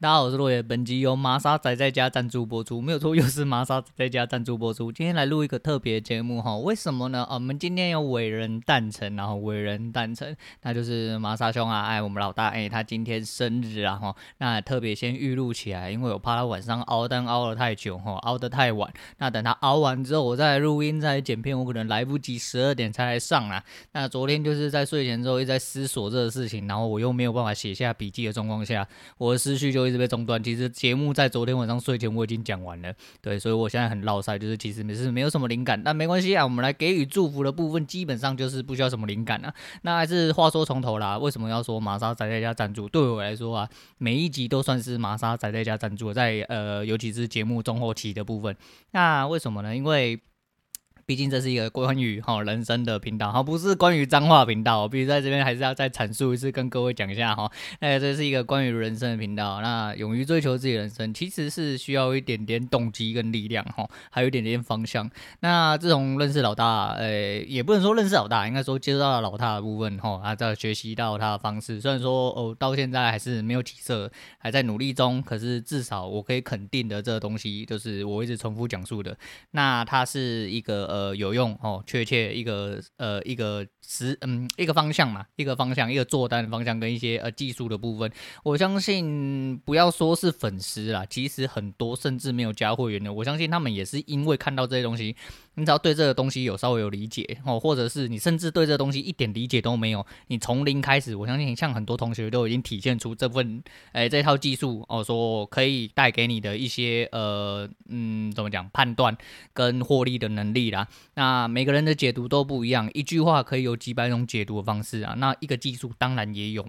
大家好，我是落叶。本集由麻沙宅在家赞助播出，没有错，又是麻沙宅在家赞助播出。今天来录一个特别节目哈，为什么呢？我们今天有伟人诞辰，然后伟人诞辰，那就是麻沙兄啊，哎，我们老大，哎，他今天生日啊哈，那特别先预录起来，因为我怕他晚上熬灯熬了太久哈，熬得太晚，那等他熬完之后，我再录音再剪片，我可能来不及十二点才来上啊。那昨天就是在睡前之后一直在思索这个事情，然后我又没有办法写下笔记的状况下，我的思绪就。一直被中断。其实节目在昨天晚上睡前我已经讲完了，对，所以我现在很落赛，就是其实没是没有什么灵感，但没关系啊。我们来给予祝福的部分，基本上就是不需要什么灵感啊。那还是话说从头啦，为什么要说麻莎宅在家赞助？对我来说啊，每一集都算是麻莎宅在家赞助，在呃，尤其是节目中后期的部分。那为什么呢？因为毕竟这是一个关于哈人生的频道哈，不是关于脏话频道。我必须在这边还是要再阐述一次，跟各位讲一下哈。那这是一个关于人生的频道。那勇于追求自己人生，其实是需要一点点动机跟力量哈，还有一点点方向。那自从认识老大，诶，也不能说认识老大，应该说接触到了老大的部分哈，啊，在学习到他的方式。虽然说哦，到现在还是没有起色，还在努力中。可是至少我可以肯定的，这个东西就是我一直重复讲述的。那他是一个。呃，呃有用哦，确切一个呃一个时嗯一个方向嘛，一个方向，一个做单的方向跟一些呃技术的部分，我相信不要说是粉丝啦，其实很多甚至没有加会员的，我相信他们也是因为看到这些东西。你只要对这个东西有稍微有理解哦，或者是你甚至对这个东西一点理解都没有，你从零开始，我相信像很多同学都已经体现出这份诶这套技术哦，说可以带给你的一些呃嗯怎么讲判断跟获利的能力啦。那每个人的解读都不一样，一句话可以有几百种解读的方式啊。那一个技术当然也有，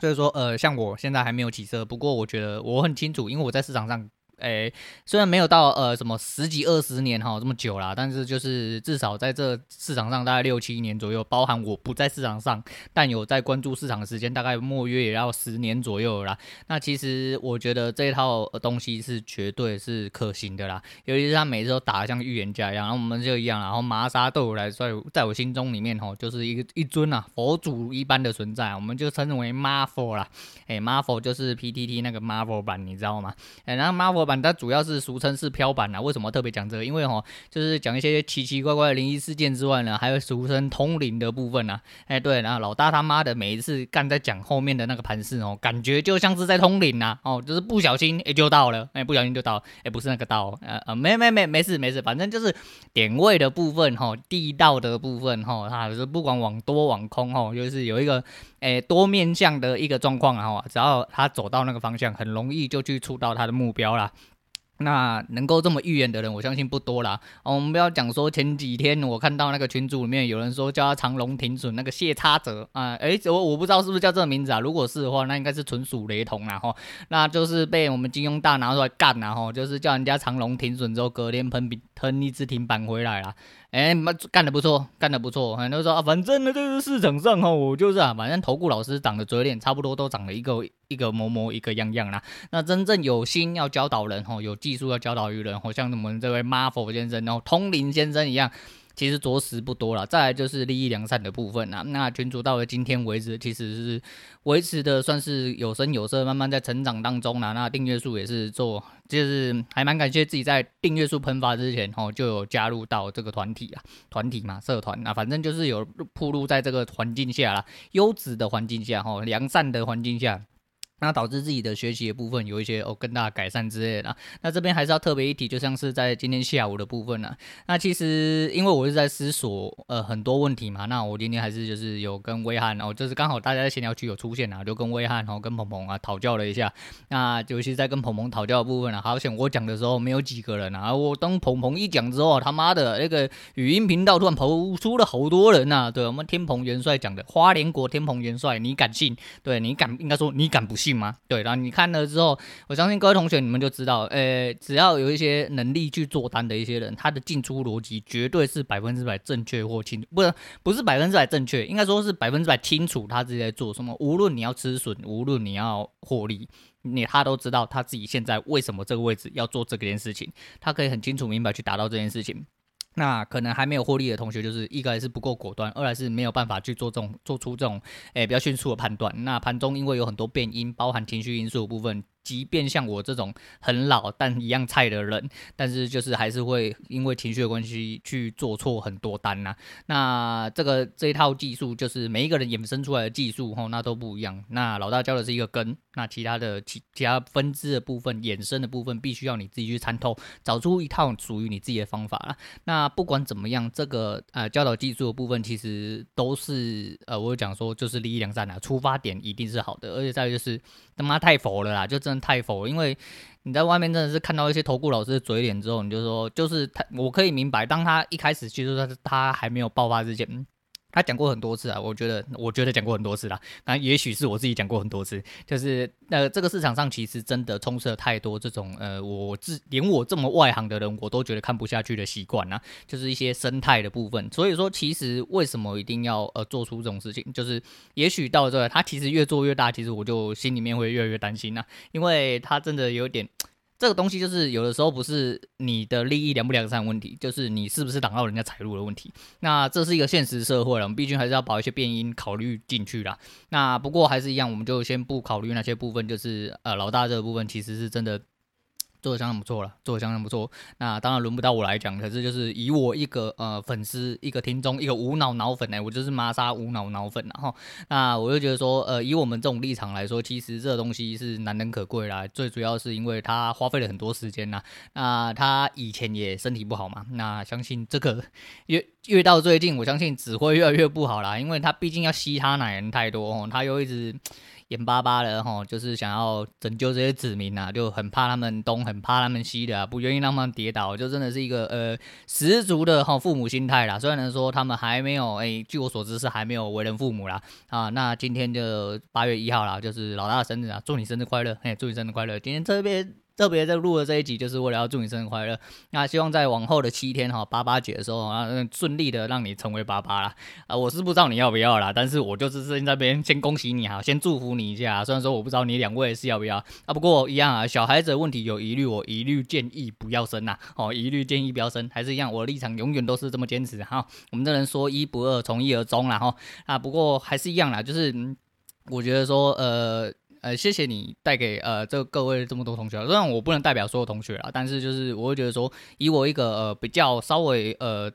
所以说呃像我现在还没有起色，不过我觉得我很清楚，因为我在市场上。诶，虽然没有到呃什么十几二十年哈这么久啦，但是就是至少在这市场上大概六七年左右，包含我不在市场上，但有在关注市场的时间，大概莫约也要十年左右啦。那其实我觉得这一套东西是绝对是可行的啦，尤其是他每次都打得像预言家一样，然后我们就一样，然后麻沙对我来说，在我心中里面吼就是一个一尊啊佛祖一般的存在，我们就称为 Marvel 啦，诶 Marvel 就是 PTT 那个 Marvel 版，你知道吗？诶，然后 Marvel。版它主要是俗称是飘板啊，为什么特别讲这个？因为哈，就是讲一些奇奇怪怪的灵异事件之外呢，还有俗称通灵的部分啊。哎，对，然后老大他妈的每一次干在讲后面的那个盘势哦，感觉就像是在通灵呐，哦，就是不小心哎就到了，哎不小心就到，哎不是那个到，呃呃没没没没事没事，反正就是点位的部分哈，地道的部分哈，它就是不管往多往空哈，就是有一个哎多面向的一个状况啊，只要他走到那个方向，很容易就去触到他的目标啦。那能够这么预言的人，我相信不多啦。哦，我们不要讲说前几天我看到那个群组里面有人说叫他长龙停损，那个谢叉泽啊，诶、我我不知道是不是叫这个名字啊。如果是的话，那应该是纯属雷同啦哈。那就是被我们金庸大拿出来干了哈，就是叫人家长龙停损之后，隔天喷喷一只停板回来啦。哎，妈干得不错，干得不错。很多人说啊，反正呢，就是市场上哈，我就是啊，反正投顾老师长的嘴脸差不多都长了一个一个模模一个样样啦。那真正有心要教导人哈，有技术要教导于人，好像我们这位马佛先生，然后通灵先生一样。其实着实不多了，再来就是利益良善的部分啊。那群主到了今天为止，其实是维持的算是有声有色，慢慢在成长当中啦。那订阅数也是做，就是还蛮感谢自己在订阅数喷发之前哦，就有加入到这个团体啊，团体嘛，社团啊，反正就是有暴露在这个环境下啦，优质的环境下哈，良善的环境下。那导致自己的学习的部分有一些哦更大改善之类的。那这边还是要特别一提，就像是在今天下午的部分呢。那其实因为我是在思索呃很多问题嘛，那我今天还是就是有跟威汉哦，就是刚好大家在闲聊区有出现啊，就跟威汉哦跟鹏鹏啊讨教了一下。那尤其是在跟鹏鹏讨教的部分啊，好险我讲的时候没有几个人啊，我当鹏鹏一讲之后，他妈的那个语音频道突然跑出了好多人呐。对我们天蓬元帅讲的花莲国天蓬元帅，你敢信？对，你敢应该说你敢不信？吗？对，然后你看了之后，我相信各位同学你们就知道，诶，只要有一些能力去做单的一些人，他的进出逻辑绝对是百分之百正确或清，不是不是百分之百正确，应该说是百分之百清楚他自己在做什么。无论你要止损，无论你要获利，你他都知道他自己现在为什么这个位置要做这件事情，他可以很清楚明白去达到这件事情。那可能还没有获利的同学，就是一来是不够果断，二来是没有办法去做这种做出这种诶比较迅速的判断。那盘中因为有很多变因，包含情绪因素部分。即便像我这种很老但一样菜的人，但是就是还是会因为情绪的关系去做错很多单呐、啊。那这个这一套技术就是每一个人衍生出来的技术吼，那都不一样。那老大教的是一个根，那其他的其其他分支的部分、衍生的部分，必须要你自己去参透，找出一套属于你自己的方法了。那不管怎么样，这个呃教导技术的部分，其实都是呃我讲说就是利益两善啊，出发点一定是好的，而且再就是他妈太佛了啦，就真。太否，因为你在外面真的是看到一些投顾老师的嘴脸之后，你就说，就是他，我可以明白，当他一开始其实他他还没有爆发之前。他讲过很多次啊，我觉得，我觉得讲过很多次啦。那也许是我自己讲过很多次，就是呃，这个市场上其实真的充斥了太多这种呃，我自连我这么外行的人，我都觉得看不下去的习惯啊，就是一些生态的部分。所以说，其实为什么一定要呃做出这种事情？就是也许到这，他其实越做越大，其实我就心里面会越来越担心啊，因为他真的有点。这个东西就是有的时候不是你的利益良不良善问题，就是你是不是挡到人家财路的问题。那这是一个现实社会了，我们毕竟还是要把一些变音考虑进去啦。那不过还是一样，我们就先不考虑那些部分，就是呃老大这个部分其实是真的。做的相当不错了，做的相当不错。那当然轮不到我来讲，可是就是以我一个呃粉丝、一个听众、一个无脑脑粉呢，我就是玛莎无脑脑粉。然后，那我就觉得说，呃，以我们这种立场来说，其实这东西是难能可贵啦。最主要是因为他花费了很多时间呐。那他以前也身体不好嘛，那相信这个 越越到最近，我相信只会越来越不好啦。因为他毕竟要吸他奶人太多哦，他又一直。眼巴巴的吼，就是想要拯救这些子民啊，就很怕他们东，很怕他们西的，不愿意让他们跌倒，就真的是一个呃十足的哈父母心态啦。虽然说他们还没有，哎，据我所知是还没有为人父母啦啊。那今天就八月一号啦，就是老大的生日啊，祝你生日快乐，嘿，祝你生日快乐。今天特别。特别在录的这一集，就是为了要祝你生日快乐。那希望在往后的七天哈，八八节的时候啊，顺利的让你成为爸爸啦。啊，我是不知道你要不要啦，但是我就是在边先恭喜你哈，先祝福你一下。虽然说我不知道你两位是要不要啊，不过一样啊，小孩子的问题有疑虑，我一律建议不要生呐。哦，一律建议不要生，还是一样，我的立场永远都是这么坚持哈。我们这人说一不二，从一而终啦哈。啊，不过还是一样啦，就是我觉得说呃。呃，谢谢你带给呃这各位这么多同学。虽然我不能代表所有同学啦，但是就是我会觉得说，以我一个呃比较稍微呃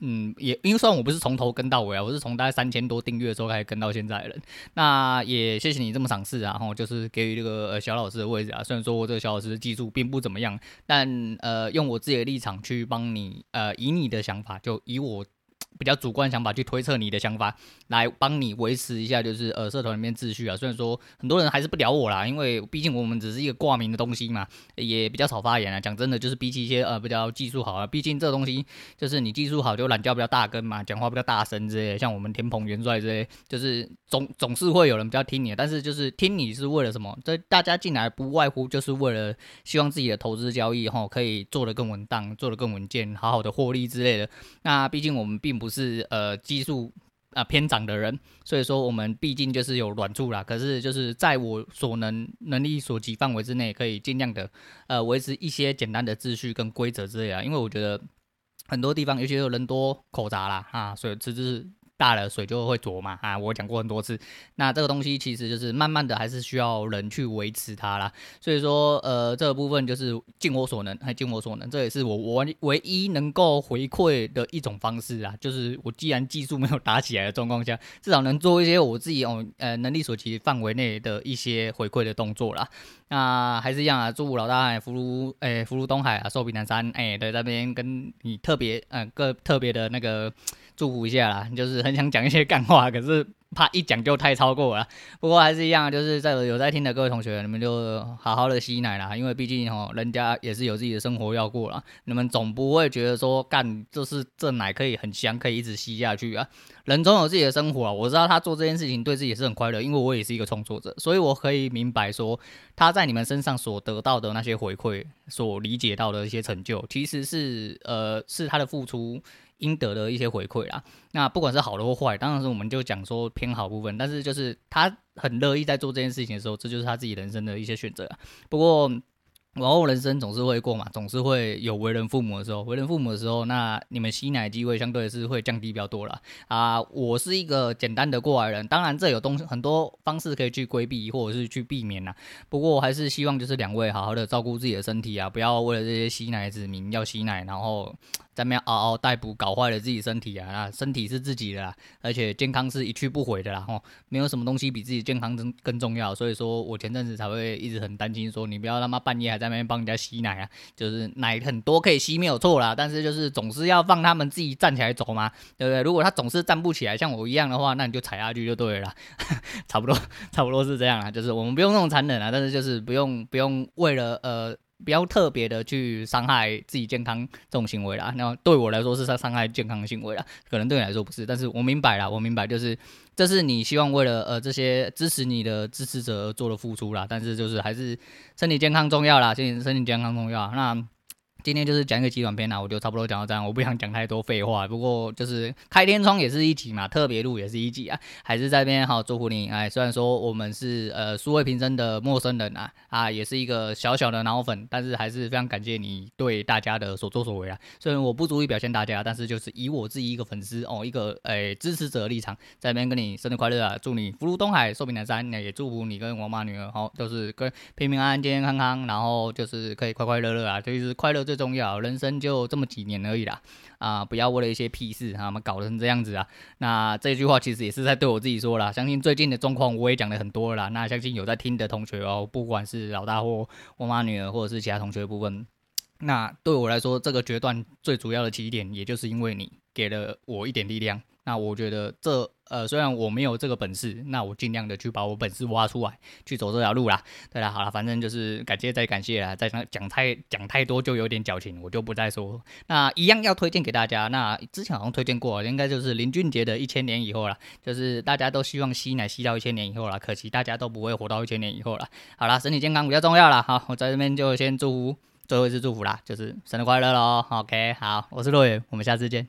嗯也，因为虽然我不是从头跟到尾啊，我是从大概三千多订阅的时候开始跟到现在的人。那也谢谢你这么赏识啊，然后就是给予这个呃小老师的位置啊。虽然说我这个小老师的技术并不怎么样，但呃用我自己的立场去帮你呃以你的想法，就以我。比较主观想法去推测你的想法，来帮你维持一下，就是呃社团里面秩序啊。虽然说很多人还是不聊我啦，因为毕竟我们只是一个挂名的东西嘛，也比较少发言啊。讲真的，就是比起一些呃比较技术好啊，毕竟这东西就是你技术好就懒觉比较大根嘛，讲话比较大声之类。像我们天蓬元帅之类，就是总总是会有人比较听你的，但是就是听你是为了什么？这大家进来不外乎就是为了希望自己的投资交易哈可以做得更稳当，做得更稳健，好好的获利之类的。那毕竟我们并不是呃激素啊、偏长的人，所以说我们毕竟就是有软处啦。可是就是在我所能能力所及范围之内，可以尽量的呃维持一些简单的秩序跟规则之类啊。因为我觉得很多地方，尤其是人多口杂啦啊，所以这就是。大了水就会浊嘛啊！我讲过很多次，那这个东西其实就是慢慢的还是需要人去维持它啦。所以说，呃，这个部分就是尽我所能，还尽我所能，这也是我我唯一能够回馈的一种方式啊。就是我既然技术没有打起来的状况下，至少能做一些我自己哦呃能力所及范围内的一些回馈的动作啦。那还是一样啊，祝老大福如诶福如东海啊，寿比南山哎，在这边跟你特别嗯、个特别的那个。祝福一下啦，就是很想讲一些干话，可是 怕一讲就太超过了。不过还是一样，就是在有在听的各位同学，你们就好好的吸奶啦，因为毕竟哦，人家也是有自己的生活要过啦。你们总不会觉得说干就是这奶可以很香，可以一直吸下去啊。人总有自己的生活啊。我知道他做这件事情对自己也是很快乐，因为我也是一个创作者，所以我可以明白说他在你们身上所得到的那些回馈，所理解到的一些成就，其实是呃是他的付出。应得的一些回馈啦，那不管是好的或坏，当然是我们就讲说偏好部分，但是就是他很乐意在做这件事情的时候，这就是他自己人生的一些选择。不过往后人生总是会过嘛，总是会有为人父母的时候。为人父母的时候，那你们吸奶机会相对是会降低比较多了啊。我是一个简单的过来人，当然这有东西很多方式可以去规避或者是去避免呐。不过我还是希望就是两位好好的照顾自己的身体啊，不要为了这些吸奶子民要吸奶，然后。在那边嗷嗷待哺，搞坏了自己身体啊！啊，身体是自己的啦，而且健康是一去不回的啦。吼，没有什么东西比自己健康更更重要。所以说我前阵子才会一直很担心，说你不要他妈半夜还在那边帮人家吸奶啊！就是奶很多可以吸没有错啦，但是就是总是要放他们自己站起来走嘛，对不对？如果他总是站不起来，像我一样的话，那你就踩下去就对了。差不多，差不多是这样啊。就是我们不用那么残忍啊，但是就是不用不用为了呃。不要特别的去伤害自己健康这种行为啦，那对我来说是伤伤害健康的行为啦，可能对你来说不是，但是我明白啦，我明白就是这是你希望为了呃这些支持你的支持者做的付出啦，但是就是还是身体健康重要啦，身体身体健康重要，那。今天就是讲一个极短篇啦，我就差不多讲到这样，我不想讲太多废话。不过就是开天窗也是一集嘛，特别录也是一集啊，还是在这边好祝福你。哎，虽然说我们是呃素未平生的陌生人啊，啊，也是一个小小的脑粉，但是还是非常感谢你对大家的所作所为啊。虽然我不足以表现大家，但是就是以我自己一个粉丝哦，一个哎支持者的立场，在这边跟你生日快乐啊，祝你福如东海，寿比南山，那也祝福你跟王妈女儿好，都、就是跟平平安安、健健康康，然后就是可以快快乐乐啊，就是快乐最重要，人生就这么几年而已啦，啊，不要为了一些屁事啊，们搞成这样子啊。那这句话其实也是在对我自己说啦。相信最近的状况我也讲的很多了啦。那相信有在听的同学哦，不管是老大或我妈女儿，或者是其他同学部分，那对我来说，这个决断最主要的起点，也就是因为你给了我一点力量。那我觉得这呃，虽然我没有这个本事，那我尽量的去把我本事挖出来，去走这条路啦。对啦，好了，反正就是感谢再感谢啦，再讲讲太讲太多就有点矫情，我就不再说。那一样要推荐给大家，那之前好像推荐过，应该就是林俊杰的一千年以后啦，就是大家都希望吸奶吸到一千年以后啦，可惜大家都不会活到一千年以后啦。好啦，身体健康比较重要啦。好，我在这边就先祝福最后一次祝福啦，就是生日快乐喽。OK，好，我是洛远，我们下次见。